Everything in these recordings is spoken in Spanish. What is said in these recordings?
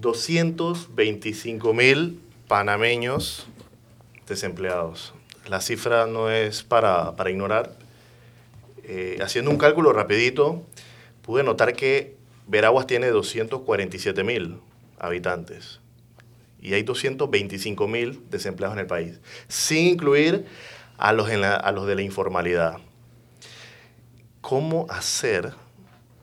225 mil panameños desempleados. La cifra no es para, ignorar. Eh, haciendo un cálculo rapidito, pude notar que Veraguas tiene 247 mil habitantes y hay 225 mil desempleados en el país, sin incluir a los, a los de la informalidad. ¿Cómo hacer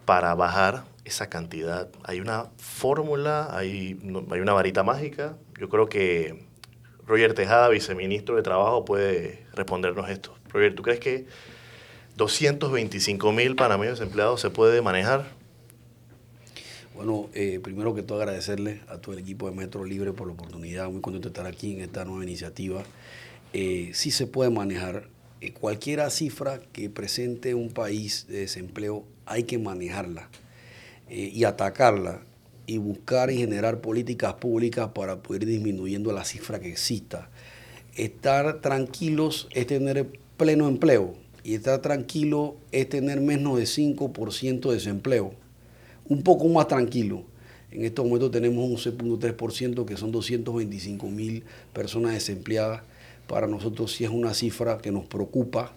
para bajar esa cantidad? ¿Hay una fórmula? ¿Hay, ¿Hay una varita mágica? Yo creo que Roger Tejada, viceministro de Trabajo, puede respondernos esto. Roger, ¿tú crees que 225 mil panameños desempleados se puede manejar? Bueno, eh, primero que todo agradecerle a todo el equipo de Metro Libre por la oportunidad, muy contento de estar aquí en esta nueva iniciativa. Eh, sí se puede manejar. Eh, cualquier cifra que presente un país de desempleo hay que manejarla y atacarla y buscar y generar políticas públicas para poder ir disminuyendo la cifra que exista. Estar tranquilos es tener pleno empleo y estar tranquilo es tener menos de 5% de desempleo un poco más tranquilo. En estos momentos tenemos un 11.3%, que son 225 mil personas desempleadas. Para nosotros sí es una cifra que nos preocupa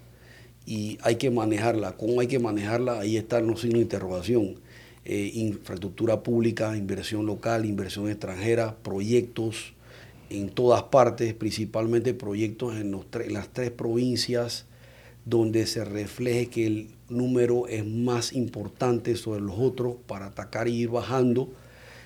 y hay que manejarla. ¿Cómo hay que manejarla? Ahí está el signo de interrogación. Eh, infraestructura pública, inversión local, inversión extranjera, proyectos en todas partes, principalmente proyectos en, las tres provincias donde se refleje que el número es más importante sobre los otros para atacar y ir bajando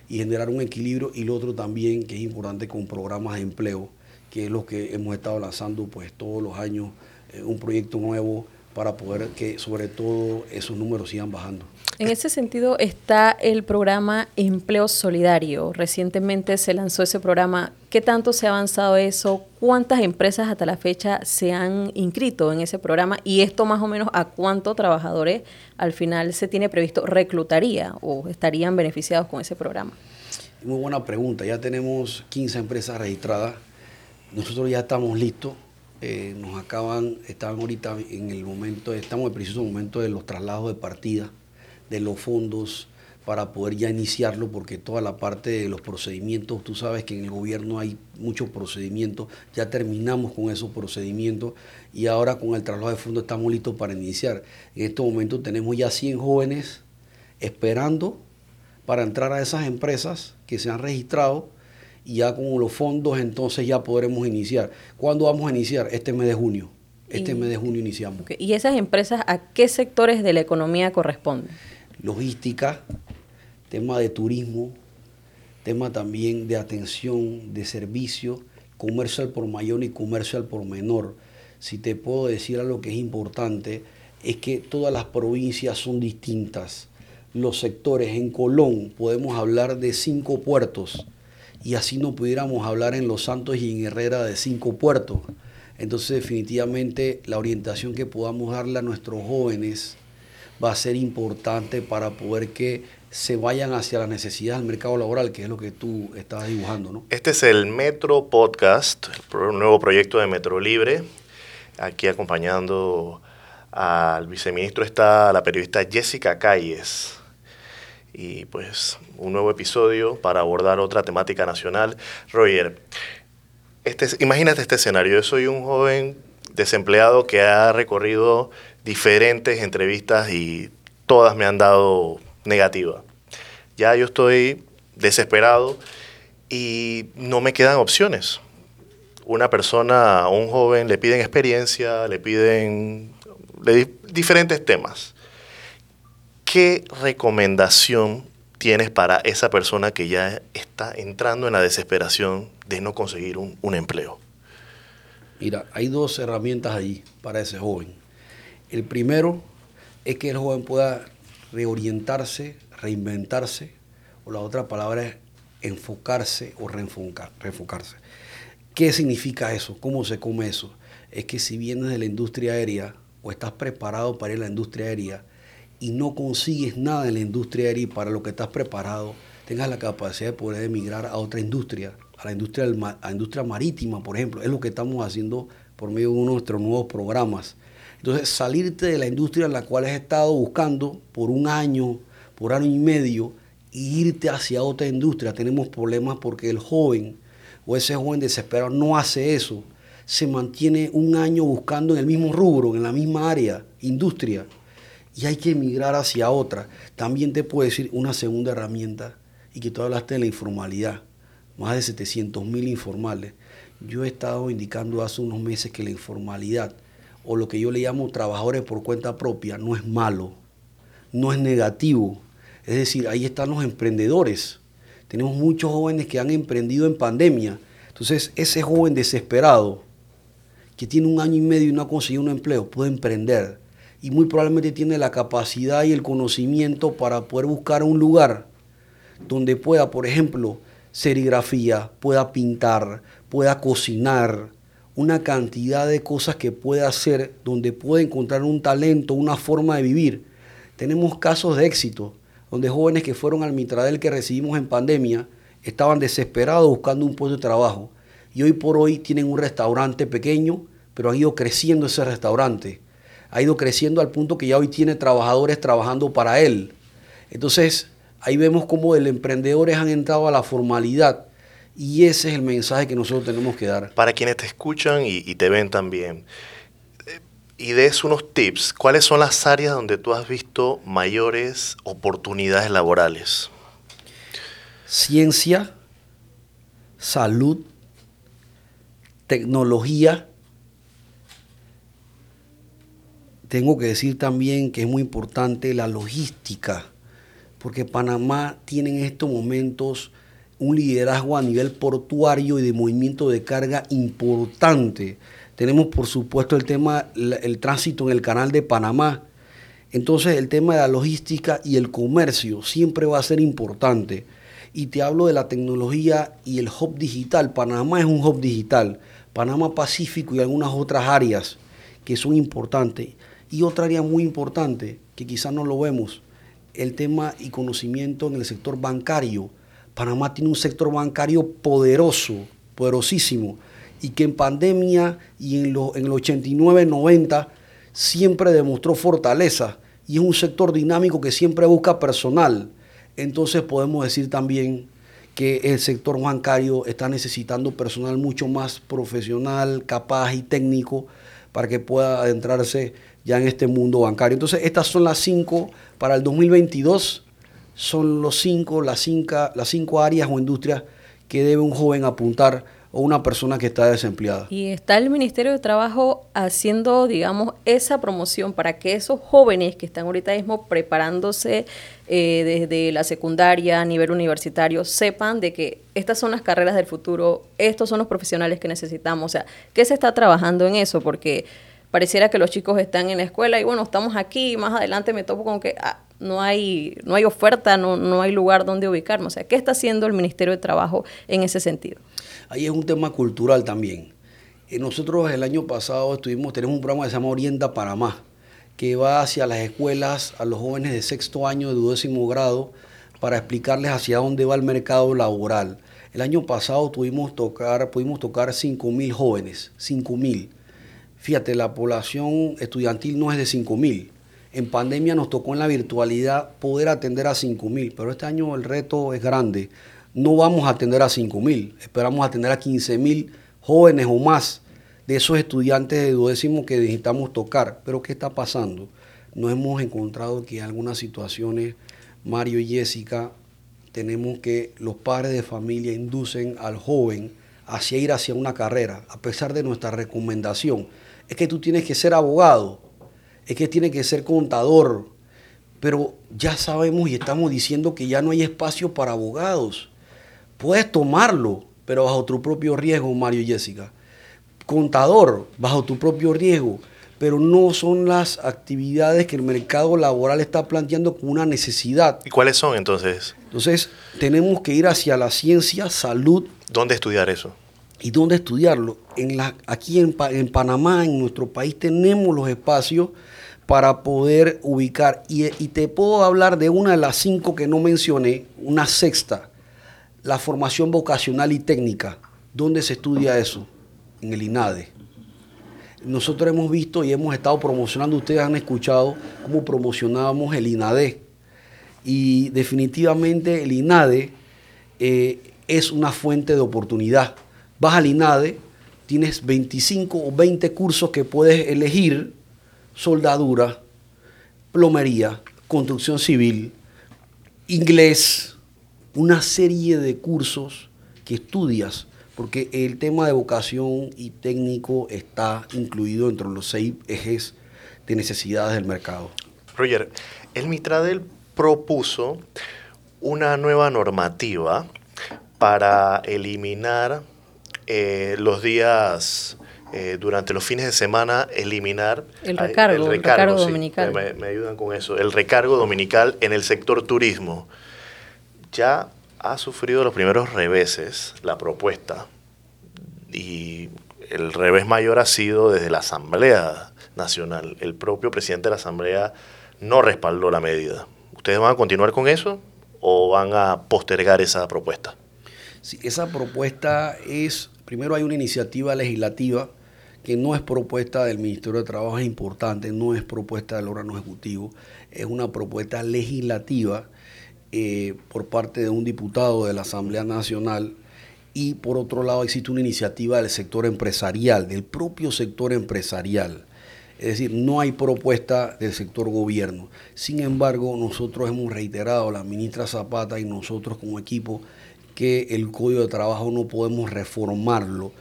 y generar un equilibrio y lo otro también que es importante con programas de empleo, que es lo que hemos estado lanzando pues todos los años, eh, un proyecto nuevo para poder que sobre todo esos números sigan bajando. En ese sentido está el programa Empleo Solidario. Recientemente se lanzó ese programa. ¿Qué tanto se ha avanzado eso? ¿Cuántas empresas hasta la fecha se han inscrito en ese programa? Y esto más o menos a cuántos trabajadores al final se tiene previsto reclutaría o estarían beneficiados con ese programa. Muy buena pregunta. Ya tenemos 15 empresas registradas. Nosotros ya estamos listos. Eh, nos acaban, estaban ahorita en el momento, estamos en el preciso momento de los traslados de partida de los fondos para poder ya iniciarlo, porque toda la parte de los procedimientos, tú sabes que en el gobierno hay muchos procedimientos, ya terminamos con esos procedimientos y ahora con el traslado de fondos estamos listos para iniciar. En este momento tenemos ya 100 jóvenes esperando para entrar a esas empresas que se han registrado y ya con los fondos entonces ya podremos iniciar. ¿Cuándo vamos a iniciar? Este mes de junio. Este mes de junio iniciamos. ¿Y esas empresas a qué sectores de la economía corresponden? Logística, tema de turismo, tema también de atención, de servicio, comercio al por mayor y comercio al por menor. Si te puedo decir algo que es importante, es que todas las provincias son distintas. Los sectores en Colón podemos hablar de cinco puertos y así no pudiéramos hablar en Los Santos y en Herrera de cinco puertos. Entonces definitivamente la orientación que podamos darle a nuestros jóvenes va a ser importante para poder que se vayan hacia las necesidades del mercado laboral, que es lo que tú estás dibujando, ¿no? Este es el Metro Podcast, el nuevo proyecto de Metro Libre. Aquí acompañando al viceministro está la periodista Jessica Calles. Y pues un nuevo episodio para abordar otra temática nacional. Roger, este, imagínate este escenario. Yo soy un joven desempleado que ha recorrido diferentes entrevistas y todas me han dado negativa. Ya yo estoy desesperado y no me quedan opciones. Una persona, un joven, le piden experiencia, le piden diferentes temas. ¿Qué recomendación tienes para esa persona que ya está entrando en la desesperación de no conseguir un, un empleo? Mira, hay dos herramientas ahí para ese joven. El primero es que el joven pueda reorientarse, reinventarse, o la otra palabra es enfocarse o reenfocarse. ¿Qué significa eso? ¿Cómo se come eso? Es que si vienes de la industria aérea o estás preparado para ir a la industria aérea y no consigues nada en la industria aérea y para lo que estás preparado, tengas la capacidad de poder emigrar a otra industria, a la industria, a la industria marítima, por ejemplo. Es lo que estamos haciendo por medio de uno de nuestros nuevos programas entonces, salirte de la industria en la cual has estado buscando por un año, por año y medio, e irte hacia otra industria. Tenemos problemas porque el joven o ese joven desesperado no hace eso. Se mantiene un año buscando en el mismo rubro, en la misma área, industria, y hay que emigrar hacia otra. También te puedo decir una segunda herramienta, y que tú hablaste de la informalidad, más de 700 mil informales. Yo he estado indicando hace unos meses que la informalidad, o lo que yo le llamo trabajadores por cuenta propia, no es malo, no es negativo. Es decir, ahí están los emprendedores. Tenemos muchos jóvenes que han emprendido en pandemia. Entonces, ese joven desesperado, que tiene un año y medio y no ha conseguido un empleo, puede emprender. Y muy probablemente tiene la capacidad y el conocimiento para poder buscar un lugar donde pueda, por ejemplo, serigrafía, pueda pintar, pueda cocinar, una cantidad de cosas que puede hacer, donde puede encontrar un talento, una forma de vivir. Tenemos casos de éxito, donde jóvenes que fueron al Mitradel que recibimos en pandemia estaban desesperados buscando un puesto de trabajo. Y hoy por hoy tienen un restaurante pequeño, pero ha ido creciendo ese restaurante. Ha ido creciendo al punto que ya hoy tiene trabajadores trabajando para él. Entonces, ahí vemos cómo los emprendedores han entrado a la formalidad y ese es el mensaje que nosotros tenemos que dar. Para quienes te escuchan y, te ven también, eh, y des unos tips, ¿cuáles son las áreas donde tú has visto mayores oportunidades laborales? Ciencia, salud, tecnología. Tengo que decir también que es muy importante la logística, porque Panamá tiene en estos momentos un liderazgo a nivel portuario y de movimiento de carga importante. Tenemos, por supuesto, el tema, el tránsito en el canal de Panamá. Entonces, el tema de la logística y el comercio siempre va a ser importante. Y te hablo de la tecnología y el hub digital. Panamá es un hub digital. Panamá Pacífico y algunas otras áreas que son importantes. Y otra área muy importante, que quizás no lo vemos, el tema y conocimiento en el sector bancario Panamá tiene un sector bancario poderoso, poderosísimo, y que en pandemia y en, lo, en el 89-90 siempre demostró fortaleza y es un sector dinámico que siempre busca personal. Entonces podemos decir también que el sector bancario está necesitando personal mucho más profesional, capaz y técnico para que pueda adentrarse ya en este mundo bancario. Entonces estas son las cinco para el 2022 son los cinco, las, cinco, las cinco áreas o industrias que debe un joven apuntar o una persona que está desempleada. Y está el Ministerio de Trabajo haciendo, digamos, esa promoción para que esos jóvenes que están ahorita mismo preparándose eh, desde la secundaria a nivel universitario sepan de que estas son las carreras del futuro, estos son los profesionales que necesitamos. O sea, ¿qué se está trabajando en eso? Porque pareciera que los chicos están en la escuela y bueno, estamos aquí, más adelante me topo con que ah, no hay, no hay oferta, no, no hay lugar donde ubicarnos. O sea, ¿qué está haciendo el Ministerio de Trabajo en ese sentido? Ahí es un tema cultural también. Eh, nosotros el año pasado estuvimos, tenemos un programa que se llama Orienta Panamá, que va hacia las escuelas, a los jóvenes de sexto año, de duodécimo grado, para explicarles hacia dónde va el mercado laboral. El año pasado tuvimos tocar, pudimos tocar 5 mil jóvenes, 5 mil. Fíjate, la población estudiantil no es de 5 mil en pandemia nos tocó en la virtualidad poder atender a 5.000, pero este año el reto es grande. No vamos a atender a 5.000, esperamos atender a 15.000 jóvenes o más de esos estudiantes de duodécimo que necesitamos tocar. Pero ¿qué está pasando? Nos hemos encontrado que en algunas situaciones, Mario y Jessica, tenemos que los padres de familia inducen al joven hacia ir hacia una carrera, a pesar de nuestra recomendación. Es que tú tienes que ser abogado, es que tiene que ser contador. Pero ya sabemos y estamos diciendo que ya no hay espacio para abogados. Puedes tomarlo, pero bajo tu propio riesgo, Mario y Jessica. Contador, bajo tu propio riesgo. Pero no son las actividades que el mercado laboral está planteando como una necesidad. ¿Y cuáles son entonces? Entonces, tenemos que ir hacia la ciencia, salud. ¿Dónde estudiar eso? ¿Y dónde estudiarlo? En la, aquí en, en Panamá, en nuestro país, tenemos los espacios para poder ubicar. Y, te puedo hablar de una de las cinco que no mencioné, una sexta, la formación vocacional y técnica. ¿Dónde se estudia eso? En el INADE. Nosotros hemos visto y hemos estado promocionando, ustedes han escuchado cómo promocionábamos el INADE. y definitivamente el INADE eh, es una fuente de oportunidad. Vas al INADE, tienes 25 o 20 cursos que puedes elegir, soldadura, plomería, construcción civil, inglés, una serie de cursos que estudias, porque el tema de vocación y técnico está incluido entre los seis ejes de necesidades del mercado. Roger, el Mitradel propuso una nueva normativa para eliminar eh, los días eh, durante los fines de semana eliminar el recargo, el recargo, dominical. Me, ayudan con eso, el recargo dominical en el sector turismo. Ya ha sufrido los primeros reveses la propuesta y el revés mayor ha sido desde la Asamblea Nacional. El propio presidente de la Asamblea no respaldó la medida. ¿Ustedes van a continuar con eso o van a postergar esa propuesta? Sí, esa propuesta es, primero hay una iniciativa legislativa que no es propuesta del Ministerio de Trabajo, es importante, no es propuesta del órgano ejecutivo, es una propuesta legislativa eh, por parte de un diputado de la Asamblea Nacional y por otro lado existe una iniciativa del sector empresarial, del propio sector empresarial. Es decir, no hay propuesta del sector gobierno. Sin embargo, nosotros hemos reiterado, la ministra Zapata y nosotros como equipo, que el código de trabajo no podemos reformarlo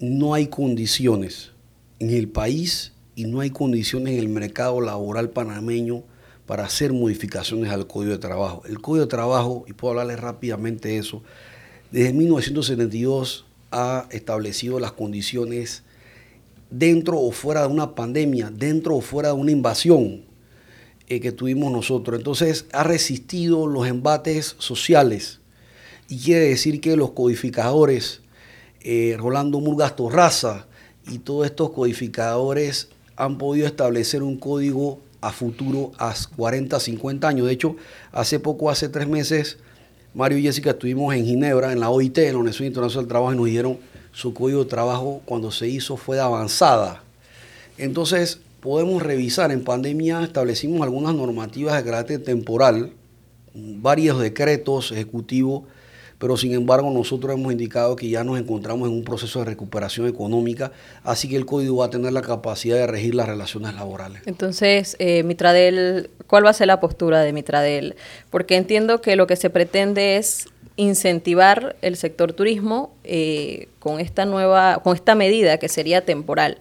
no hay condiciones en el país y no hay condiciones en el mercado laboral panameño para hacer modificaciones al Código de Trabajo. El Código de Trabajo, y puedo hablarles rápidamente de eso, desde 1972 ha establecido las condiciones dentro o fuera de una pandemia, dentro o fuera de una invasión eh, que tuvimos nosotros. Entonces ha resistido los embates sociales y quiere decir que los codificadores eh, Rolando Murgas Torraza y todos estos codificadores han podido establecer un código a futuro a 40, 50 años. De hecho, hace poco, hace tres meses, Mario y Jessica estuvimos en Ginebra, en la OIT, en la Organización Internacional del Trabajo, y nos dieron su código de trabajo cuando se hizo fue de avanzada. Entonces, podemos revisar, en pandemia establecimos algunas normativas de carácter temporal, varios decretos ejecutivos pero sin embargo nosotros hemos indicado que ya nos encontramos en un proceso de recuperación económica, así que el código va a tener la capacidad de regir las relaciones laborales. Entonces, eh, Mitradel, ¿cuál va a ser la postura de Mitradel? Porque entiendo que lo que se pretende es incentivar el sector turismo eh, con esta nueva, con esta medida que sería temporal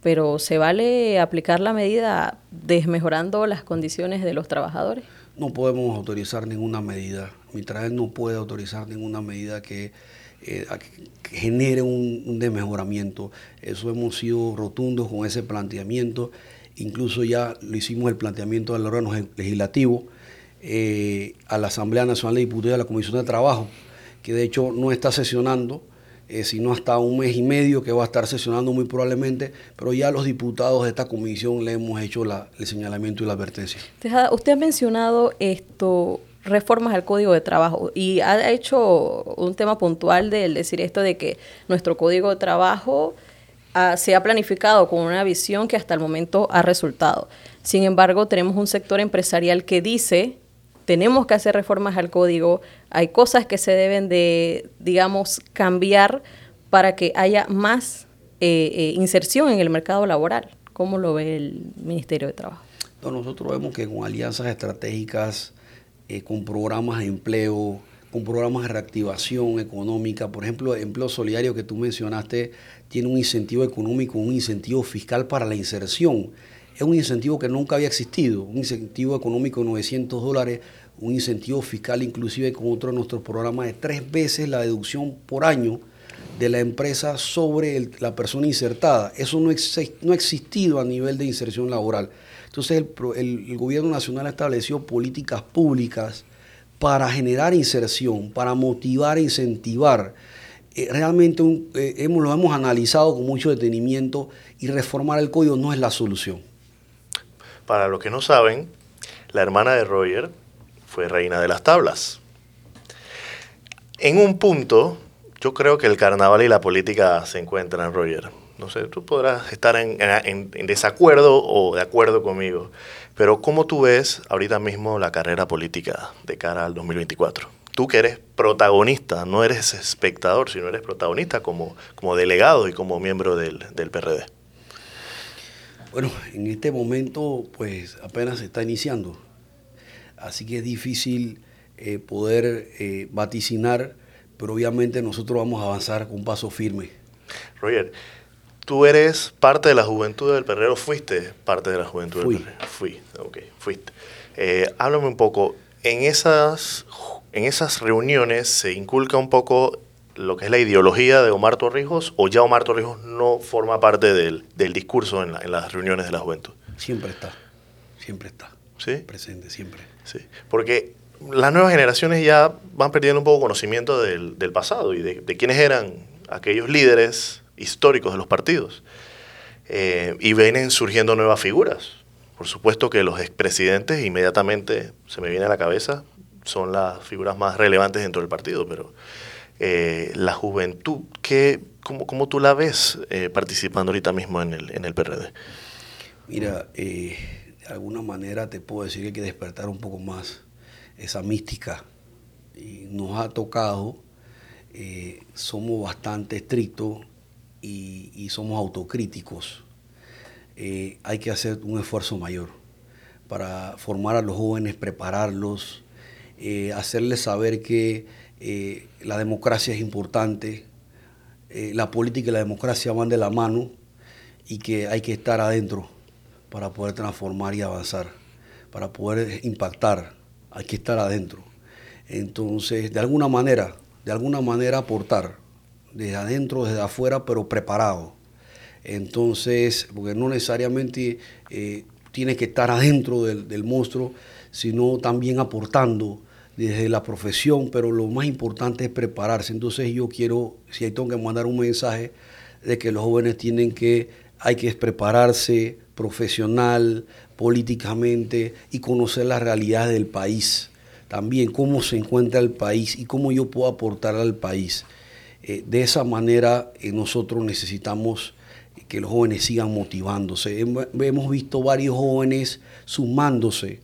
pero ¿se vale aplicar la medida desmejorando las condiciones de los trabajadores? No podemos autorizar ninguna medida Mitrael no puede autorizar ninguna medida que, eh, genere un, desmejoramiento. Eso hemos sido rotundos con ese planteamiento. Incluso ya lo hicimos el planteamiento del órgano legislativo eh, a la Asamblea Nacional de Diputados y a la Comisión de Trabajo, que de hecho no está sesionando, eh, sino hasta un mes y medio que va a estar sesionando muy probablemente, pero ya los diputados de esta comisión le hemos hecho el señalamiento y la advertencia. Usted ha mencionado esto, reformas al código de trabajo y ha hecho un tema puntual de decir esto de que nuestro código de trabajo ah, se ha planificado con una visión que hasta el momento ha resultado. Sin embargo, tenemos un sector empresarial que dice, tenemos que hacer reformas al código, hay cosas que se deben de, digamos, cambiar para que haya más eh, eh, inserción en el mercado laboral. ¿Cómo lo ve el Ministerio de Trabajo? nosotros vemos que con alianzas estratégicas eh, con programas de empleo, con programas de reactivación económica. Por ejemplo, el empleo solidario que tú mencionaste tiene un incentivo económico, un incentivo fiscal para la inserción. Es un incentivo que nunca había existido, un incentivo económico de 900 dólares, un incentivo fiscal inclusive con otro de nuestros programas de tres veces la deducción por año de la empresa sobre la persona insertada. Eso no, no ha existido a nivel de inserción laboral. Entonces el, gobierno nacional ha establecido políticas públicas para generar inserción, para motivar e incentivar. Eh, realmente eh, hemos, lo hemos analizado con mucho detenimiento y reformar el código no es la solución. Para los que no saben, la hermana de Roger fue reina de las tablas. En un punto, yo creo que el carnaval y la política se encuentran, Roger. No sé, tú podrás estar en, en, desacuerdo o de acuerdo conmigo, pero ¿cómo tú ves ahorita mismo la carrera política de cara al 2024? Tú que eres protagonista, no eres espectador, sino eres protagonista como, como delegado y como miembro del, del PRD. Bueno, en este momento pues apenas se está iniciando, así que es difícil eh, poder eh, vaticinar, pero obviamente nosotros vamos a avanzar con paso firme. Roger, tú eres parte de la juventud del Perrero, fuiste parte de la juventud Fui. del Perrero. Fui, ok, fuiste. Eh, háblame un poco, en esas, en esas reuniones se inculca un poco lo que es la ideología de Omar Torrijos o ya Omar Torrijos no forma parte del, del discurso en, en, las reuniones de la juventud? Siempre está, siempre está. ¿Sí? Presente, siempre. Sí, porque las nuevas generaciones ya van perdiendo un poco conocimiento del, del pasado y de, de, quiénes eran aquellos líderes históricos de los partidos. Eh, y vienen surgiendo nuevas figuras. Por supuesto que los expresidentes inmediatamente se me viene a la cabeza, son las figuras más relevantes dentro del partido, pero eh, la juventud, ¿qué, cómo, cómo, tú la ves eh, participando ahorita mismo en el, en el PRD? Mira, de alguna manera te puedo decir que hay que despertar un poco más esa mística. Nos ha tocado, somos bastante estrictos y, y somos autocríticos. Eh, hay que hacer un esfuerzo mayor para formar a los jóvenes, prepararlos, eh, hacerles saber que eh, la democracia es importante, la política y la democracia van de la mano y que hay que estar adentro para poder transformar y avanzar, para poder impactar hay que estar adentro. Entonces, de alguna manera, de alguna manera aportar, desde adentro, desde afuera, pero preparado. Entonces, porque no necesariamente eh, tiene que estar adentro del, monstruo, sino también aportando desde la profesión, pero lo más importante es prepararse. Entonces yo quiero, si hay tengo que mandar un mensaje de que los jóvenes tienen que, hay que prepararse profesional, políticamente y conocer la realidad del país. También cómo se encuentra el país y cómo yo puedo aportar al país. Eh, de esa manera eh, nosotros necesitamos que los jóvenes sigan motivándose. Hemos visto varios jóvenes sumándose,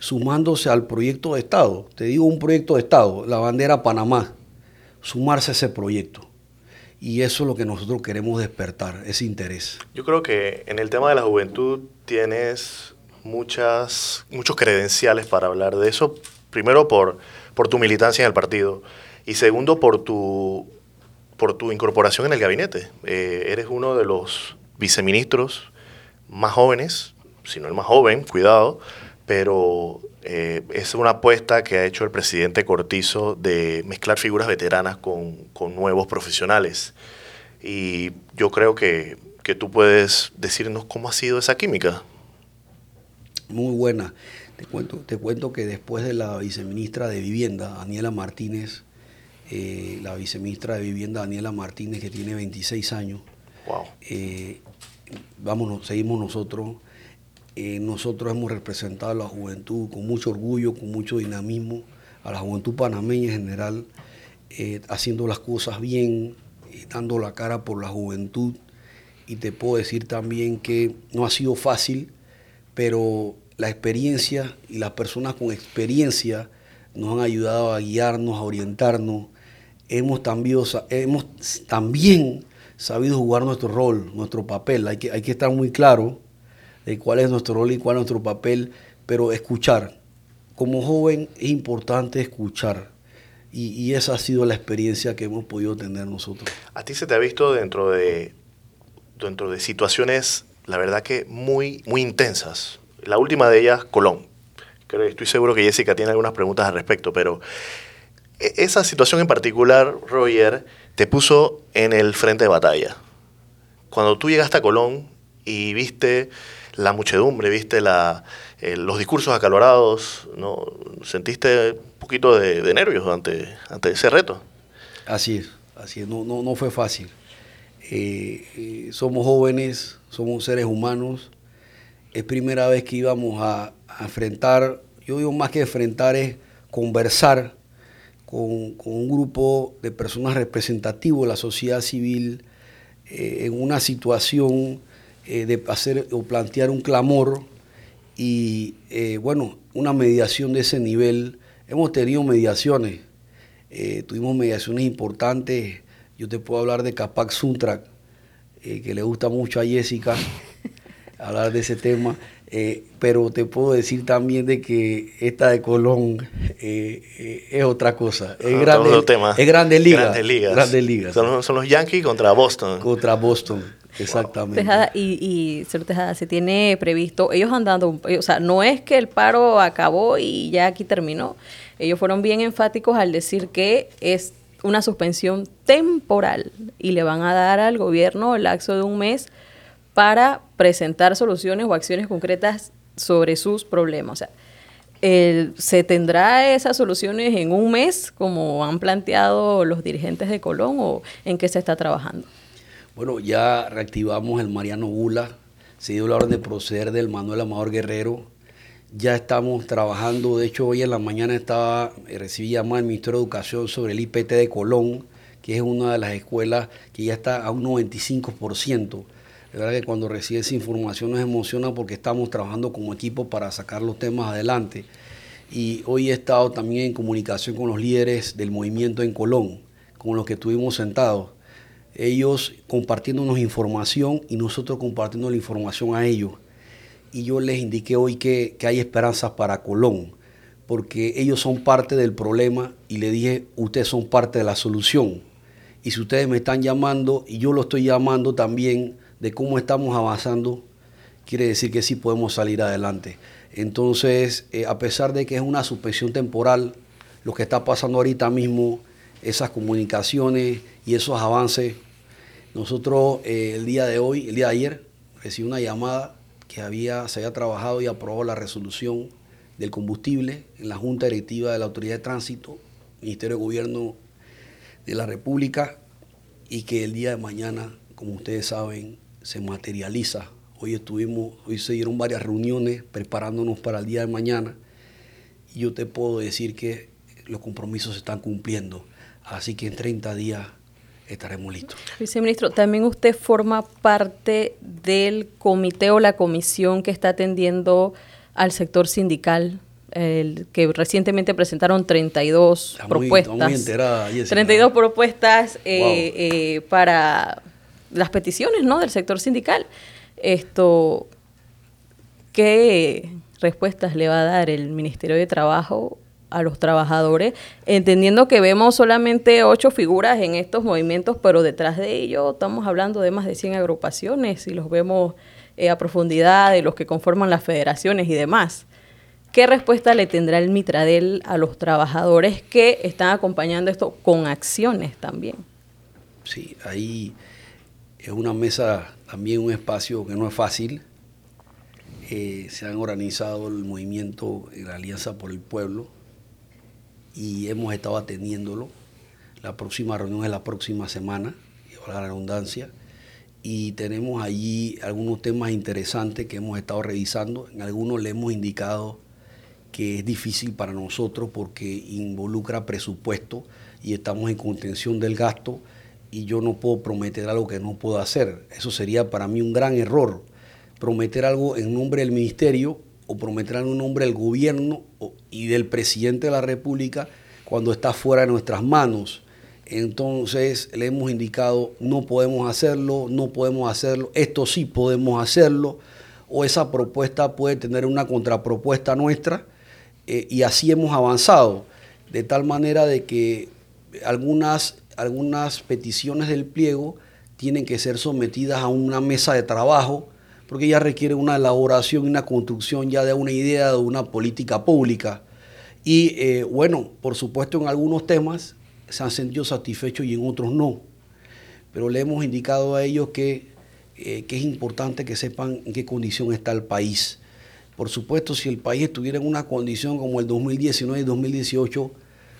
sumándose al proyecto de Estado. Te digo un proyecto de Estado, la bandera Panamá, sumarse a ese proyecto. Y eso es lo que nosotros queremos despertar, ese interés. Yo creo que en el tema de la juventud tienes muchas, muchos credenciales para hablar de eso. Primero por, por tu militancia en el partido y segundo por tu, por tu incorporación en el gabinete. Eh, eres uno de los viceministros más jóvenes, si no el más joven, cuidado, pero eh, es una apuesta que ha hecho el presidente Cortizo de mezclar figuras veteranas con, con nuevos profesionales. Y yo creo que, que, tú puedes decirnos cómo ha sido esa química. Muy buena. Te cuento, te cuento que después de la viceministra de Vivienda, Daniela Martínez, eh, la viceministra de Vivienda, Daniela Martínez, que tiene 26 años, wow. eh, vámonos, seguimos nosotros eh, nosotros hemos representado a la juventud con mucho orgullo, con mucho dinamismo, a la juventud panameña en general, haciendo las cosas bien, dando la cara por la juventud. Y te puedo decir también que no ha sido fácil, pero la experiencia y las personas con experiencia nos han ayudado a guiarnos, a orientarnos. Hemos también, hemos también sabido jugar nuestro rol, nuestro papel. Hay que, hay que estar muy claro de cuál es nuestro rol y cuál es nuestro papel, pero escuchar. Como joven es importante escuchar. Y, y, esa ha sido la experiencia que hemos podido tener nosotros. A ti se te ha visto dentro de, dentro de situaciones, la verdad que muy, muy intensas. La última de ellas, Colón. Creo, estoy seguro que Jessica tiene algunas preguntas al respecto, pero esa situación en particular, Roger, te puso en el frente de batalla. Cuando tú llegaste a Colón y viste la muchedumbre, viste eh, los discursos acalorados, ¿no? ¿Sentiste un poquito de, de, nervios ante, ante ese reto? Así es, así es, no, no, no fue fácil. Eh, eh, somos jóvenes, somos seres humanos, es primera vez que íbamos a, a, enfrentar, yo digo más que enfrentar es conversar con, un grupo de personas representativos de la sociedad civil, eh, en una situación eh, de hacer o plantear un clamor y eh, bueno, una mediación de ese nivel. Hemos tenido mediaciones, tuvimos mediaciones importantes. Yo te puedo hablar de Capac Suntrak, que le gusta mucho a Jessica hablar de ese tema. Eh, pero te puedo decir también de que esta de Colón eh, eh, es otra cosa. Es, ah, grande, es grande liga. Grandes ligas. Son, los Yankees contra Boston. Contra Boston. Exactamente. y, y Tejada, se tiene previsto, ellos han dado, o sea, no es que el paro acabó y ya aquí terminó. Ellos fueron bien enfáticos al decir que es una suspensión temporal y le van a dar al gobierno el lapso de un mes para presentar soluciones o acciones concretas sobre sus problemas. O sea, ¿se tendrá esas soluciones en un mes, como han planteado los dirigentes de Colón, o en qué se está trabajando? Bueno, ya reactivamos el Mariano Gula, se dio la orden de proceder del Manuel Amador Guerrero. Ya estamos trabajando, de hecho hoy en la mañana estaba, eh, recibí llamada del Ministerio de Educación sobre el IPT de Colón, que es una de las escuelas que ya está a un 95%. Es verdad que cuando recibe esa información nos emociona porque estamos trabajando como equipo para sacar los temas adelante. Y hoy he estado también en comunicación con los líderes del movimiento en Colón, con los que estuvimos sentados. Ellos compartiéndonos información y nosotros compartiendo la información a ellos. Y yo les indiqué hoy que, que hay esperanzas para Colón, porque ellos son parte del problema y le dije, ustedes son parte de la solución. Y si ustedes me están llamando y yo lo estoy llamando también, de cómo estamos avanzando, quiere decir que sí podemos salir adelante. Entonces, eh, a pesar de que es una suspensión temporal, lo que está pasando ahorita mismo, esas comunicaciones y esos avances, nosotros eh, el día de hoy, el día de ayer, recibí una llamada que había, se había trabajado y aprobado la resolución del combustible en la Junta Directiva de la Autoridad de Tránsito, Ministerio de Gobierno de la República, y que el día de mañana, como ustedes saben, se materializa. Hoy estuvimos, hoy se dieron varias reuniones preparándonos para el día de mañana y yo te puedo decir que los compromisos se están cumpliendo. Así que en 30 días estaremos listos. Viceministro, también usted forma parte del comité o la comisión que está atendiendo al sector sindical, el, que recientemente presentaron 32 propuestas. Muy, enterada, 32 propuestas eh, eh, para las peticiones ¿no? del sector sindical. Esto, ¿Qué respuestas le va a dar el Ministerio de Trabajo a los trabajadores, entendiendo que vemos solamente ocho figuras en estos movimientos, pero detrás de ello estamos hablando de más de 100 agrupaciones y los vemos eh, a profundidad de los que conforman las federaciones y demás. ¿Qué respuesta le tendrá el Mitradel a los trabajadores que están acompañando esto con acciones también? Sí, ahí es una mesa, también un espacio que no es fácil. Eh, se han organizado el movimiento en la Alianza por el Pueblo y hemos estado atendiéndolo. La próxima reunión es la próxima semana, la redundancia, y tenemos allí algunos temas interesantes que hemos estado revisando. En algunos le hemos indicado que es difícil para nosotros porque involucra presupuesto y estamos en contención del gasto y yo no puedo prometer algo que no puedo hacer. Eso sería para mí un gran error. Prometer algo en nombre del ministerio o prometer algo en nombre del gobierno y del presidente de la República cuando está fuera de nuestras manos. Entonces le hemos indicado no podemos hacerlo, no podemos hacerlo, esto sí podemos hacerlo, o esa propuesta puede tener una contrapropuesta nuestra, eh, y así hemos avanzado, de tal manera de que algunas algunas peticiones del pliego tienen que ser sometidas a una mesa de trabajo porque ya requiere una elaboración y una construcción ya de una idea de una política pública. Y eh, bueno, por supuesto en algunos temas se han sentido satisfechos y en otros no. Pero le hemos indicado a ellos que, eh, que es importante que sepan en qué condición está el país. Por supuesto, si el país estuviera en una condición como el 2019 y 2018,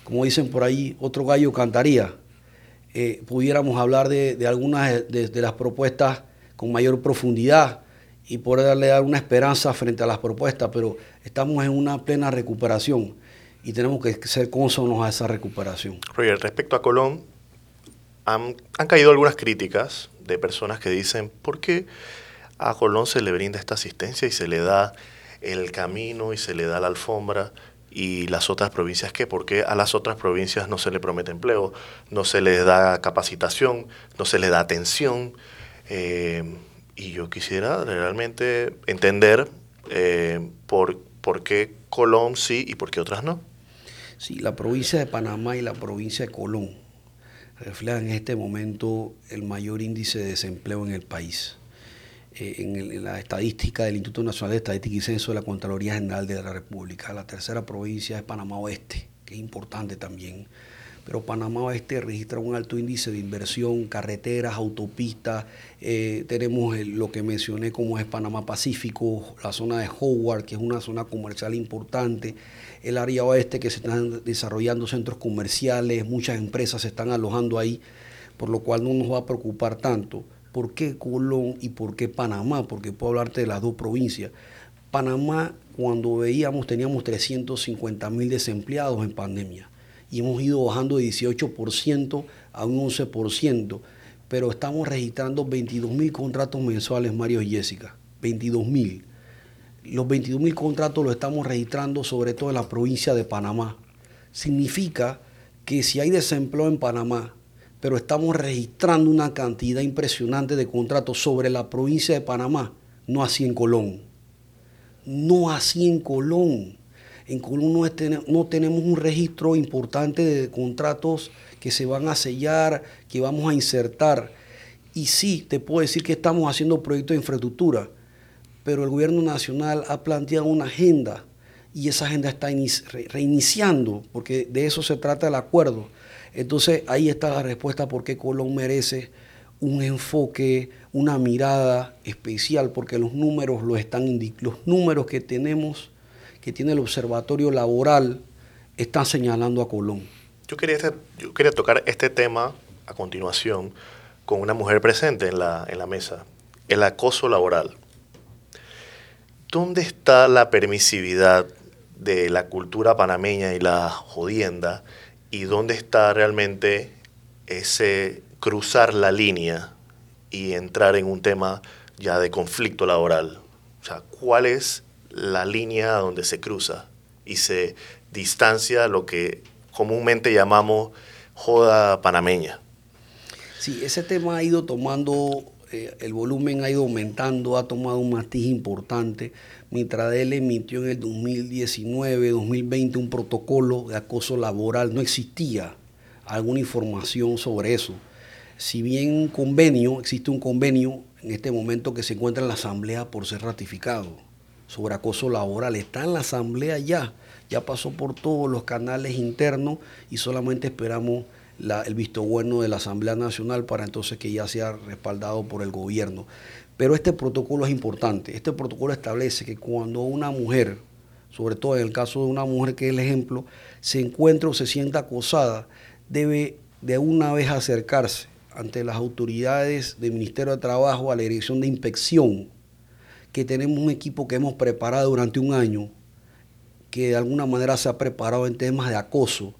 como dicen por ahí, otro gallo cantaría. Eh, pudiéramos hablar de, algunas de, las propuestas con mayor profundidad y poder darle dar una esperanza frente a las propuestas, pero estamos en una plena recuperación y tenemos que ser consonos a esa recuperación. Roger, respecto a Colón, han, caído algunas críticas de personas que dicen, ¿por qué a Colón se le brinda esta asistencia y se le da el camino y se le da la alfombra y las otras provincias qué? ¿Por qué a las otras provincias no se le promete empleo, no se les da capacitación, no se les da atención? Eh, y yo quisiera realmente entender eh, por, por qué Colón sí y por qué otras no. Sí, la provincia de Panamá y la provincia de Colón reflejan en este momento el mayor índice de desempleo en el país. Eh, en, la estadística del Instituto Nacional de Estadística y Censo de la Contraloría General de la República. La tercera provincia es Panamá Oeste, que es importante también. Pero Panamá Oeste registra un alto índice de inversión, carreteras, autopistas. Eh, tenemos lo que mencioné como es Panamá Pacífico, la zona de Howard, que es una zona comercial importante. El área oeste, que se están desarrollando centros comerciales, muchas empresas se están alojando ahí, por lo cual no nos va a preocupar tanto ¿Por qué Colón y por qué Panamá? Porque puedo hablarte de las dos provincias. Panamá, cuando veíamos, teníamos 350 mil desempleados en pandemia y hemos ido bajando de 18% a un 11%, pero estamos registrando 22 mil contratos mensuales, Mario y Jessica. 22 mil. Los 22 mil contratos los estamos registrando sobre todo en la provincia de Panamá. Significa que si hay desempleo en Panamá, pero estamos registrando una cantidad impresionante de contratos sobre la provincia de Panamá, no así en Colón. No así en Colón. En Colón no, tenemos un registro importante de contratos que se van a sellar, que vamos a insertar. Y sí, te puedo decir que estamos haciendo proyectos de infraestructura, pero el gobierno nacional ha planteado una agenda y esa agenda está reiniciando, porque de eso se trata el acuerdo entonces ahí está la respuesta por qué Colón merece un enfoque, una mirada especial, porque los números lo están los números que tenemos, que tiene el observatorio laboral, están señalando a Colón. Yo quería, este, yo quería tocar este tema a continuación con una mujer presente en la, en la mesa, el acoso laboral. ¿Dónde está la permisividad de la cultura panameña y la jodienda y dónde está realmente ese cruzar la línea y entrar en un tema ya de conflicto laboral. O sea, ¿cuál es la línea donde se cruza y se distancia lo que comúnmente llamamos joda panameña? Sí, ese tema ha ido tomando, eh, el volumen ha ido aumentando, ha tomado un matiz importante. Mitradel emitió en el 2019, 2020 un protocolo de acoso laboral. No existía alguna información sobre eso. Si bien un convenio, existe un convenio en este momento que se encuentra en la Asamblea por ser ratificado sobre acoso laboral. Está en la Asamblea ya, ya pasó por todos los canales internos y solamente esperamos el visto bueno de la Asamblea Nacional para entonces que ya sea respaldado por el gobierno. Pero este protocolo es importante. Este protocolo establece que cuando una mujer, sobre todo en el caso de una mujer que es el ejemplo, se encuentra o se sienta acosada, debe de una vez acercarse ante las autoridades del Ministerio de Trabajo a la Dirección de Inspección, que tenemos un equipo que hemos preparado durante un año, que de alguna manera se ha preparado en temas de acoso,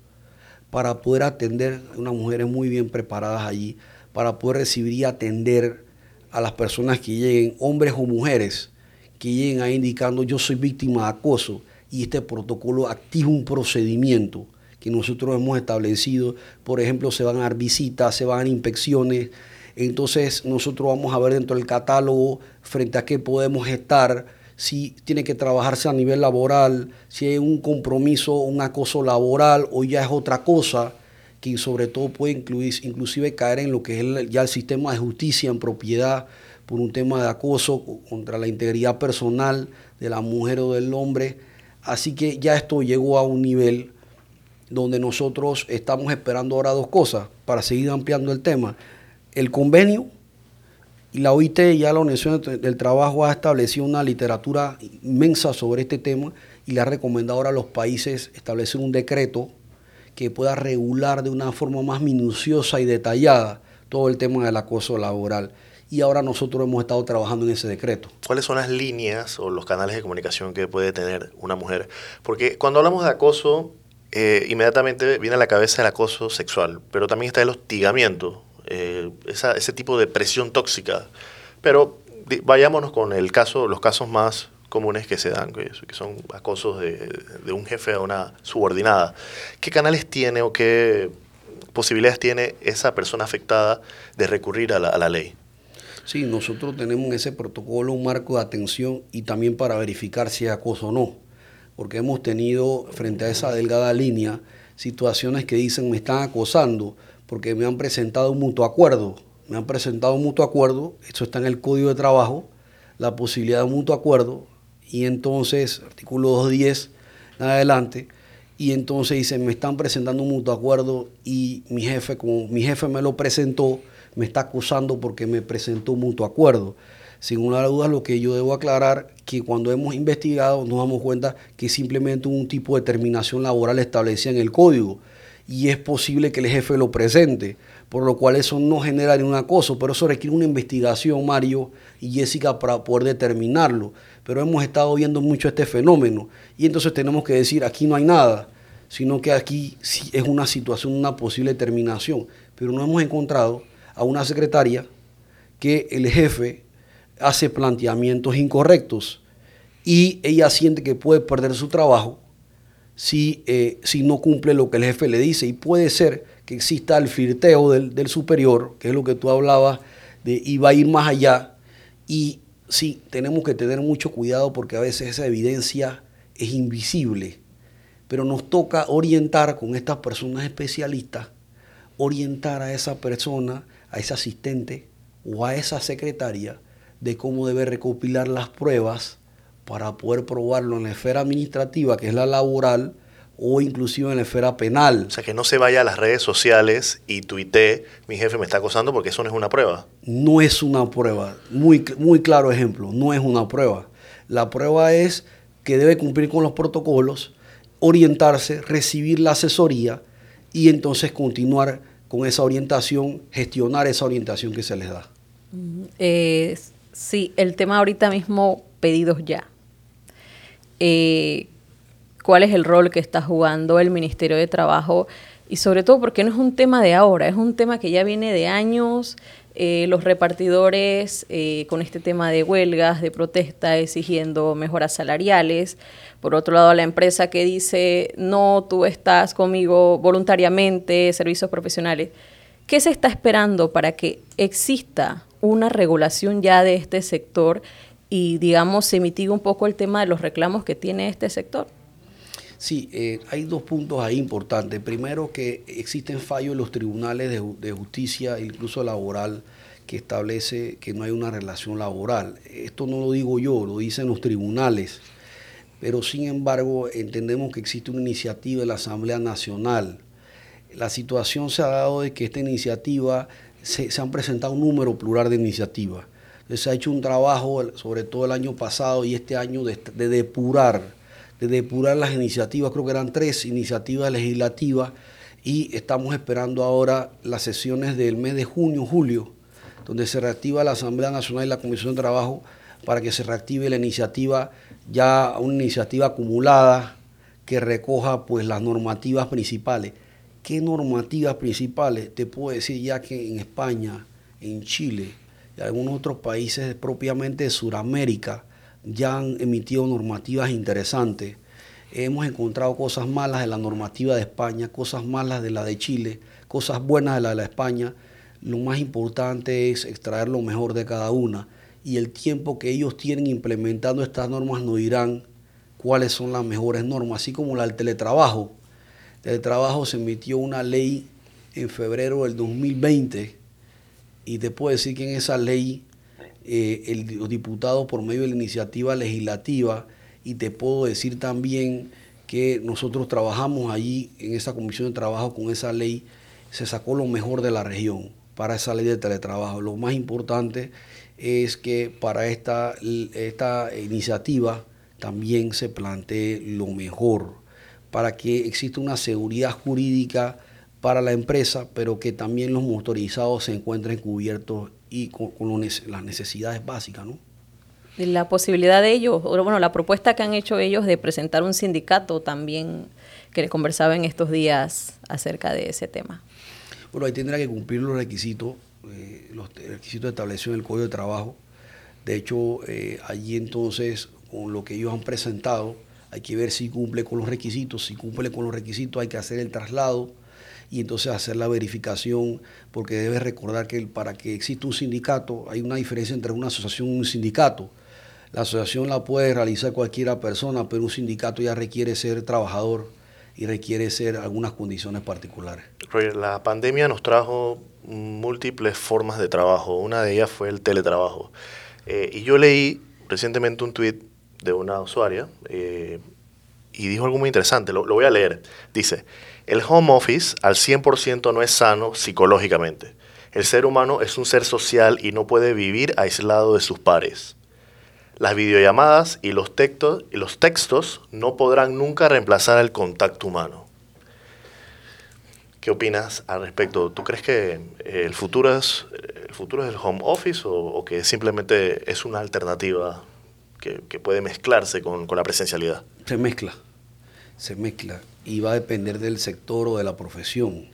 para poder atender, unas mujeres muy bien preparadas allí, para poder recibir y atender a las personas que lleguen, hombres o mujeres, que lleguen ahí indicando yo soy víctima de acoso y este protocolo activa un procedimiento que nosotros hemos establecido. Por ejemplo, se van a dar visitas, se van a dar inspecciones. Entonces nosotros vamos a ver dentro del catálogo frente a qué podemos estar, si tiene que trabajarse a nivel laboral, si hay un compromiso, un acoso laboral o ya es otra cosa que sobre todo puede incluir, inclusive caer en lo que es ya el sistema de justicia en propiedad por un tema de acoso contra la integridad personal de la mujer o del hombre. Así que ya esto llegó a un nivel donde nosotros estamos esperando ahora dos cosas para seguir ampliando el tema. El convenio y la OIT, ya la Organización del Trabajo, ha establecido una literatura inmensa sobre este tema y le ha recomendado ahora a los países establecer un decreto que pueda regular de una forma más minuciosa y detallada todo el tema del acoso laboral. Y ahora nosotros hemos estado trabajando en ese decreto. ¿Cuáles son las líneas o los canales de comunicación que puede tener una mujer? Porque cuando hablamos de acoso, eh, inmediatamente viene a la cabeza el acoso sexual, pero también está el hostigamiento, eh, ese tipo de presión tóxica. Pero vayámonos con el caso, los casos más comunes que se dan, que, son acosos de, un jefe a una subordinada. ¿Qué canales tiene o qué posibilidades tiene esa persona afectada de recurrir a la, ley? Sí, nosotros tenemos en ese protocolo un marco de atención y también para verificar si es acoso o no, porque hemos tenido frente a esa delgada línea situaciones que dicen me están acosando porque me han presentado un mutuo acuerdo, me han presentado un mutuo acuerdo, eso está en el código de trabajo, la posibilidad de un mutuo acuerdo, y entonces, artículo 210 en adelante, y entonces dicen, me están presentando un mutuo acuerdo y mi jefe, como mi jefe me lo presentó, me está acusando porque me presentó un mutuo acuerdo. Sin una duda, lo que yo debo aclarar, que cuando hemos investigado nos damos cuenta que simplemente un tipo de terminación laboral establecida en el código y es posible que el jefe lo presente, por lo cual eso no genera ningún acoso, pero eso requiere una investigación, Mario y Jessica, para poder determinarlo. Pero hemos estado viendo mucho este fenómeno y entonces tenemos que decir, aquí no hay nada, sino que aquí sí es una situación, una posible terminación, pero no hemos encontrado a una secretaria que el jefe hace planteamientos incorrectos y ella siente que puede perder su trabajo si, eh, si no cumple lo que el jefe le dice. Y puede ser que exista el flirteo del, del superior, que es lo que tú hablabas, de, y va a ir más allá y sí, tenemos que tener mucho cuidado porque a veces esa evidencia es invisible, pero nos toca orientar con estas personas especialistas, orientar a esa persona, a ese asistente o a esa secretaria de cómo debe recopilar las pruebas para poder probarlo en la esfera administrativa, que es la laboral, o inclusive en la esfera penal. O sea, que no se vaya a las redes sociales y tuitee, mi jefe me está acosando porque eso no es una prueba. No es una prueba. Muy, muy claro ejemplo, no es una prueba. La prueba es que debe cumplir con los protocolos, orientarse, recibir la asesoría y entonces continuar con esa orientación, gestionar esa orientación que se les da. Eh, sí, el tema ahorita mismo, pedidos ya. Eh, cuál es el rol que está jugando el Ministerio de Trabajo y sobre todo porque no es un tema de ahora, es un tema que ya viene de años. Eh, los repartidores eh, con este tema de huelgas, de protesta, exigiendo mejoras salariales. Por otro lado, la empresa que dice, no, tú estás conmigo voluntariamente, servicios profesionales. ¿Qué se está esperando para que exista una regulación ya de este sector y, digamos, se mitigue un poco el tema de los reclamos que tiene este sector? Sí, eh, hay dos puntos ahí importantes. Primero, que existen fallos en los tribunales de, justicia, incluso laboral, que establece que no hay una relación laboral. Esto no lo digo yo, lo dicen los tribunales. Pero sin embargo, entendemos que existe una iniciativa de la Asamblea Nacional. La situación se ha dado de que esta iniciativa, se, han presentado un número plural de iniciativas. Se ha hecho un trabajo, sobre todo el año pasado y este año, de depurar de depurar las iniciativas, creo que eran tres iniciativas legislativas y estamos esperando ahora las sesiones del mes de junio, julio, donde se reactiva la Asamblea Nacional y la Comisión de Trabajo para que se reactive la iniciativa, ya una iniciativa acumulada que recoja pues las normativas principales. ¿Qué normativas principales? Te puedo decir ya que en España, en Chile y algunos otros países propiamente de Sudamérica, ya han emitido normativas interesantes. Hemos encontrado cosas malas de la normativa de España, cosas malas de la de Chile, cosas buenas de la de España. Lo más importante es extraer lo mejor de cada una y el tiempo que ellos tienen implementando estas normas nos dirán cuáles son las mejores normas, así como la del teletrabajo. El teletrabajo se emitió una ley en febrero del 2020 y te puedo decir que en esa ley eh, los diputados por medio de la iniciativa legislativa y te puedo decir también que nosotros trabajamos allí en esa comisión de trabajo con esa ley, se sacó lo mejor de la región para esa ley de teletrabajo. Lo más importante es que para esta, esta iniciativa también se plantee lo mejor, para que exista una seguridad jurídica para la empresa, pero que también los motorizados se encuentren cubiertos y con, las necesidades básicas, ¿no? La posibilidad de ellos, bueno, la propuesta que han hecho ellos de presentar un sindicato también, que le conversaba en estos días acerca de ese tema. Bueno, ahí tendrá que cumplir los requisitos, eh, los requisitos establecidos en el Código de Trabajo. De hecho, eh, allí entonces, con lo que ellos han presentado, hay que ver si cumple con los requisitos. Si cumple con los requisitos, hay que hacer el traslado y entonces hacer la verificación, porque debes recordar que para que exista un sindicato hay una diferencia entre una asociación y un sindicato. La asociación la puede realizar cualquiera persona, pero un sindicato ya requiere ser trabajador y requiere ser algunas condiciones particulares. la pandemia nos trajo múltiples formas de trabajo. Una de ellas fue el teletrabajo. Eh, y yo leí recientemente un tuit de una usuaria eh, y dijo algo muy interesante. Lo voy a leer. Dice, el home office al 100% no es sano psicológicamente. El ser humano es un ser social y no puede vivir aislado de sus pares. Las videollamadas y los, textos, no podrán nunca reemplazar el contacto humano. ¿Qué opinas al respecto? ¿Tú crees que eh, el futuro es el futuro es el home office o, que simplemente es una alternativa que, puede mezclarse con, con, la presencialidad? Se mezcla, se mezcla y va a depender del sector o de la profesión.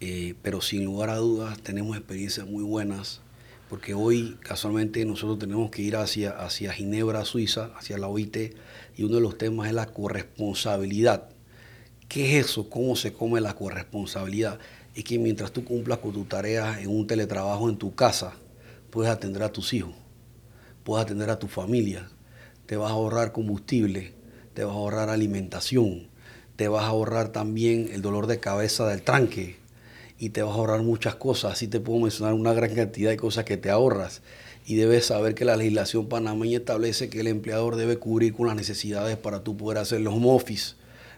Eh, pero sin lugar a dudas tenemos experiencias muy buenas porque hoy casualmente nosotros tenemos que ir hacia, hacia Ginebra, Suiza, hacia la OIT, y uno de los temas es la corresponsabilidad. ¿Qué es eso? ¿Cómo se come la corresponsabilidad? Es que mientras tú cumplas con tus tareas en un teletrabajo en tu casa, puedes atender a tus hijos, puedes atender a tu familia, te vas a ahorrar combustible, te vas a ahorrar alimentación, te vas a ahorrar también el dolor de cabeza del tranque, y te vas a ahorrar muchas cosas. Así te puedo mencionar una gran cantidad de cosas que te ahorras. Y debes saber que la legislación panameña establece que el empleador debe cubrir con las necesidades para tú poder hacer los home office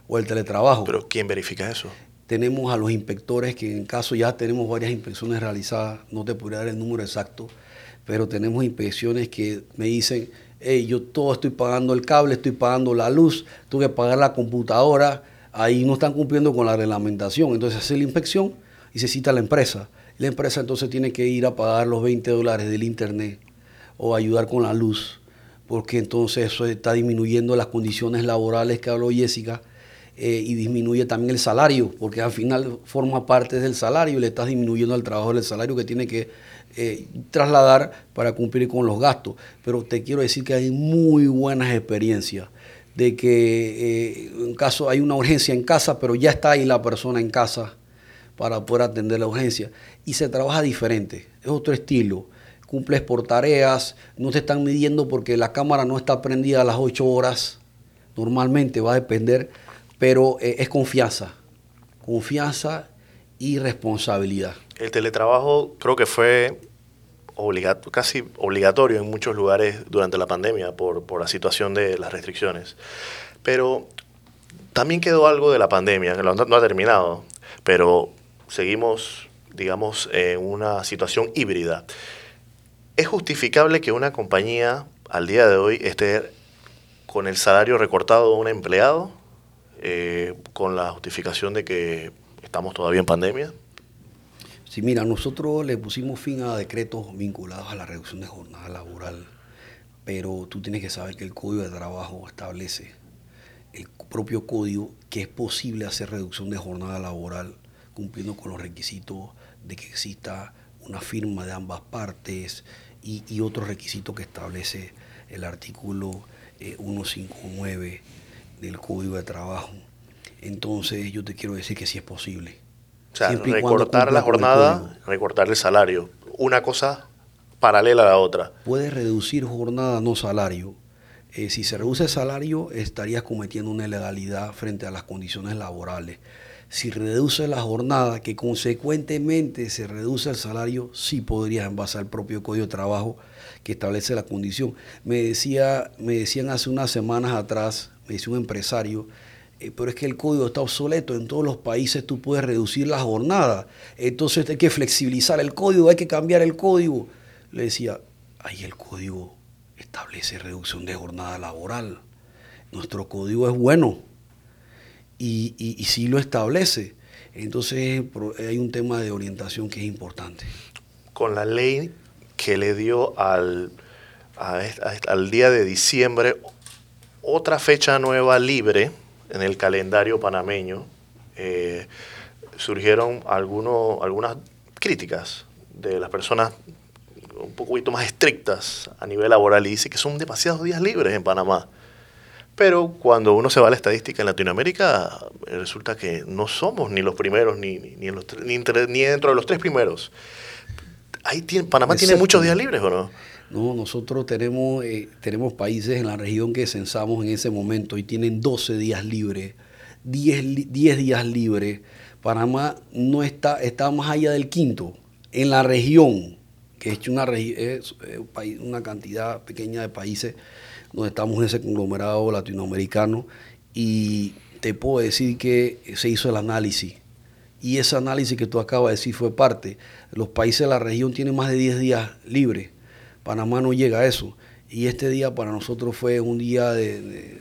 o el teletrabajo. Pero ¿quién verifica eso? Tenemos a los inspectores que en caso ya tenemos varias inspecciones realizadas, no te podría dar el número exacto, pero tenemos inspecciones que me dicen, yo todo estoy pagando el cable, estoy pagando la luz, tuve que pagar la computadora, ahí no están cumpliendo con la reglamentación. Entonces hace la inspección y se cita la empresa. La empresa entonces tiene que ir a pagar los 20 dólares del internet o ayudar con la luz, porque entonces eso está disminuyendo las condiciones laborales que habló Jessica eh, y disminuye también el salario, porque al final forma parte del salario y le estás disminuyendo al trabajador el salario que tiene que eh, trasladar para cumplir con los gastos. Pero te quiero decir que hay muy buenas experiencias de que eh, en caso hay una urgencia en casa, pero ya está ahí la persona en casa para poder atender la urgencia. Y se trabaja diferente, es otro estilo. Cumples por tareas, no te están midiendo porque la cámara no está prendida a las 8 horas. Normalmente va a depender, pero eh, es confianza. Confianza y responsabilidad. El teletrabajo creo que fue casi obligatorio en muchos lugares durante la pandemia por, por la situación de las restricciones. Pero también quedó algo de la pandemia, que no, no ha terminado, pero seguimos, digamos, en una situación híbrida. ¿Es justificable que una compañía al día de hoy esté con el salario recortado de un empleado, eh, con la justificación de que estamos todavía en pandemia? Sí, mira, nosotros le pusimos fin a decretos vinculados a la reducción de jornada laboral, pero tú tienes que saber que el Código de Trabajo establece, el propio código, que es posible hacer reducción de jornada laboral cumpliendo con los requisitos de que exista una firma de ambas partes y, otros requisitos que establece el artículo 159 eh, del Código de Trabajo. Entonces yo te quiero decir que sí es posible. O sea, recortar la jornada, recortar el salario. Una cosa paralela a la otra. Puedes reducir jornada, no salario. Eh, si se reduce el salario, estarías cometiendo una ilegalidad frente a las condiciones laborales si reduce la jornada, que consecuentemente se reduce el salario, sí podrías en base al propio Código de Trabajo que establece la condición. Me, decía, me decían hace unas semanas atrás, me decía un empresario, eh, pero es que el código está obsoleto, en todos los países tú puedes reducir la jornada, entonces hay que flexibilizar el código, hay que cambiar el código. Le decía, ahí el código establece reducción de jornada laboral. Nuestro código es bueno, y, y, si lo establece. Entonces hay un tema de orientación que es importante. Con la ley que le dio al, al día de diciembre otra fecha nueva libre en el calendario panameño, eh, surgieron alguno, algunas críticas de las personas un poquito más estrictas a nivel laboral y dice que son demasiados días libres en Panamá. Pero cuando uno se va a la estadística en Latinoamérica, resulta que no somos ni los primeros, ni, ni, ni, dentro de los tres primeros. Ahí tiene, ¿Panamá tiene muchos días libres o no? No, nosotros tenemos, eh, tenemos países en la región que censamos en ese momento y tienen 12 días libres, 10, 10 días libres. Panamá no está, está más allá del quinto. En la región, que es una, es una cantidad pequeña de países donde estamos en ese conglomerado latinoamericano y te puedo decir que se hizo el análisis y ese análisis que tú acabas de decir fue parte. Los países de la región tienen más de 10 días libres, Panamá no llega a eso y este día para nosotros fue un día de,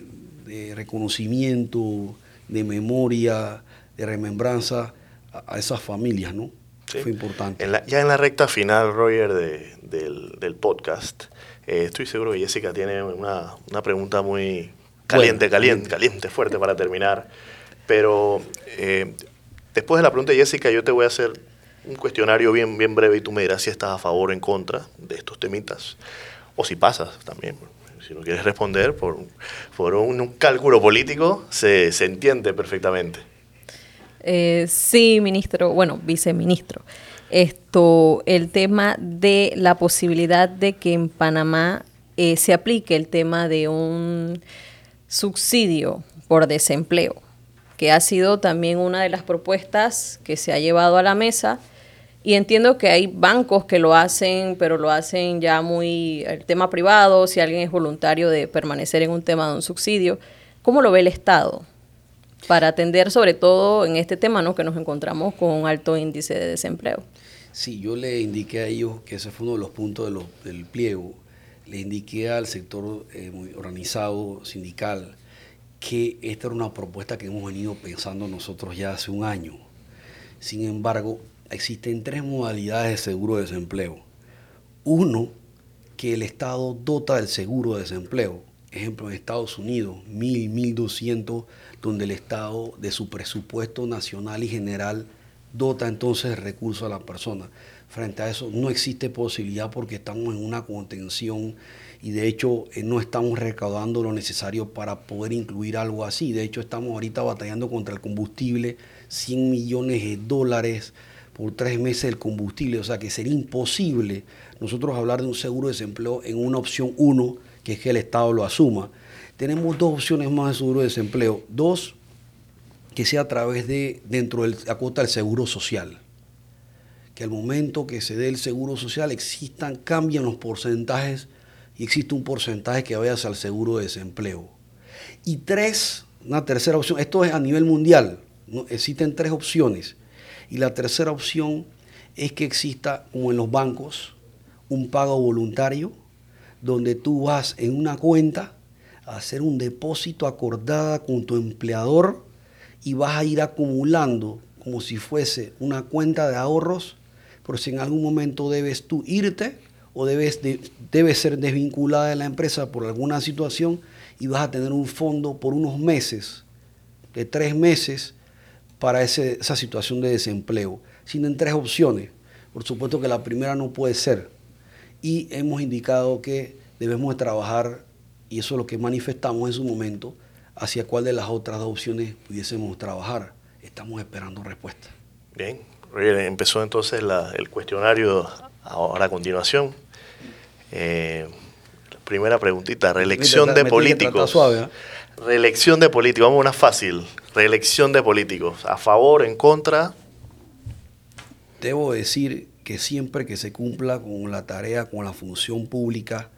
reconocimiento, de memoria, de remembranza a, esas familias, ¿no? Fue importante. ya en la recta final, Roger, del, podcast, eh, estoy seguro que Jessica tiene una, pregunta muy caliente, caliente, caliente, fuerte para terminar. Pero eh, después de la pregunta de Jessica, yo te voy a hacer un cuestionario bien, bien breve y tú me dirás si estás a favor o en contra de estos temitas. O si pasas también. Si no quieres responder por, por un, cálculo político, se, se entiende perfectamente. Eh, sí, ministro, bueno, viceministro. Esto, el tema de la posibilidad de que en Panamá eh, se aplique el tema de un subsidio por desempleo, que ha sido también una de las propuestas que se ha llevado a la mesa. Y entiendo que hay bancos que lo hacen, pero lo hacen ya muy el tema privado, si alguien es voluntario de permanecer en un tema de un subsidio. ¿Cómo lo ve el Estado? para atender sobre todo en este tema ¿no? que nos encontramos con un alto índice de desempleo. Sí, yo le indiqué a ellos que ese fue uno de los puntos del pliego. Le indiqué al sector eh, muy organizado, sindical, que esta era una propuesta que hemos venido pensando nosotros ya hace un año. Sin embargo, existen tres modalidades de seguro de desempleo. Uno, que el Estado dota del seguro de desempleo. Ejemplo, en Estados Unidos, mil, mil doscientos donde el Estado de su presupuesto nacional y general dota entonces recursos a la persona. Frente a eso no existe posibilidad porque estamos en una contención y de hecho eh, no estamos recaudando lo necesario para poder incluir algo así. De hecho estamos ahorita batallando contra el combustible, 100 millones de dólares por tres meses el combustible, o sea que sería imposible nosotros hablar de un seguro de desempleo en una opción uno, que es que el Estado lo asuma tenemos dos opciones más de seguro de desempleo. Dos, que sea a través de, dentro de la cuota del seguro social. Que al momento que se dé el seguro social existan, cambian los porcentajes y existe un porcentaje que vaya el seguro de desempleo. Y tres, una tercera opción, esto es a nivel mundial, ¿no? existen tres opciones. Y la tercera opción es que exista, como en los bancos, un pago voluntario, donde tú vas en una cuenta hacer un depósito acordada con tu empleador y vas a ir acumulando como si fuese una cuenta de ahorros, por si en algún momento debes tú irte o debes, debes ser desvinculada de la empresa por alguna situación y vas a tener un fondo por unos meses, de tres meses, para esa situación de desempleo. Tienen tres opciones. Por supuesto que la primera no puede ser. Y hemos indicado que debemos trabajar y eso es lo que manifestamos en su momento, hacia cuál de las otras dos opciones pudiésemos trabajar. Estamos esperando respuesta. Bien, empezó entonces el cuestionario ahora a continuación. Eh, primera preguntita, reelección de políticos. ¿eh? Reelección de políticos, vamos a una fácil. Reelección de políticos, ¿a favor, en contra? Debo decir que siempre que se cumpla con la tarea, con la función pública,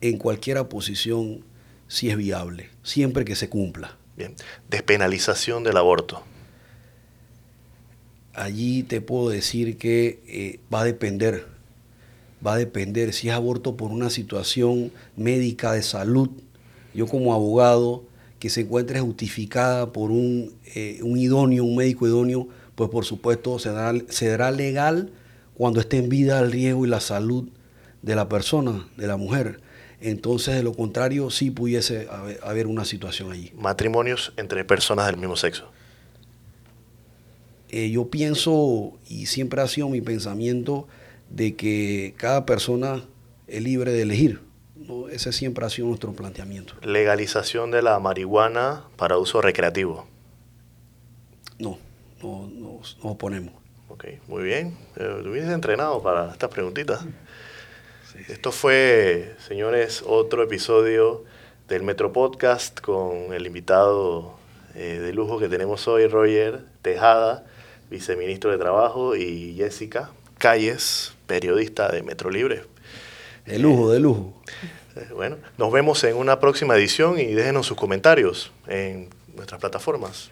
en cualquier posición si es viable, siempre que se cumpla. Bien. Despenalización del aborto. Allí te puedo decir que eh, va a depender, va a depender si es aborto por una situación médica de salud. Yo como abogado que se encuentre justificada por un, eh, un idóneo, un médico idóneo, pues por supuesto será, será legal cuando esté en vida el riesgo y la salud de la persona, de la mujer entonces de lo contrario sí pudiese haber, una situación allí. Matrimonios entre personas del mismo sexo. eh, yo pienso, y siempre ha sido mi pensamiento, de que cada persona es libre de elegir. ¿No? Ese siempre ha sido nuestro planteamiento. Legalización de la marihuana para uso recreativo. No, no, no nos oponemos. Ok, muy bien. Eh, Te hubieses entrenado para estas preguntitas. Esto fue, señores, otro episodio del Metro Podcast con el invitado eh, de lujo que tenemos hoy, Roger Tejada, viceministro de Trabajo, y Jessica Calles, periodista de Metro Libre. De lujo, de lujo. Eh, Bueno, nos vemos en una próxima edición y déjenos sus comentarios en nuestras plataformas.